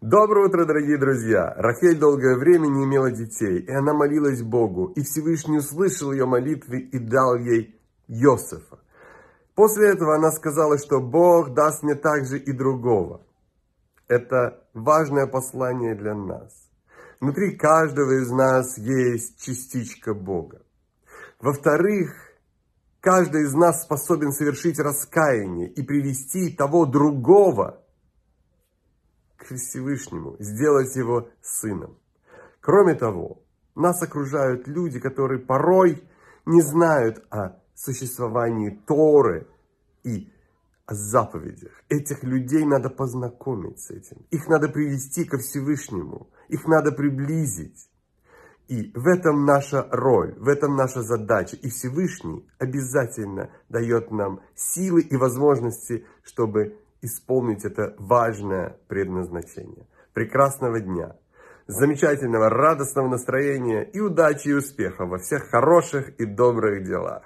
Доброе утро, дорогие друзья! Рахель долгое время не имела детей, и она молилась Богу, и Всевышний услышал ее молитвы и дал ей Йосефа. После этого она сказала, что Бог даст мне также и другого. Это важное послание для нас. Внутри каждого из нас есть частичка Бога. Во-вторых, каждый из нас способен совершить раскаяние и привести того другого к Всевышнему, сделать его сыном. Кроме того, нас окружают люди, которые порой не знают о существовании Торы и о заповедях. Этих людей надо познакомить с этим. Их надо привести ко Всевышнему. Их надо приблизить. И в этом наша роль, в этом наша задача. И Всевышний обязательно дает нам силы и возможности, чтобы исполнить это важное предназначение. Прекрасного дня, замечательного, радостного настроения и удачи и успеха во всех хороших и добрых делах.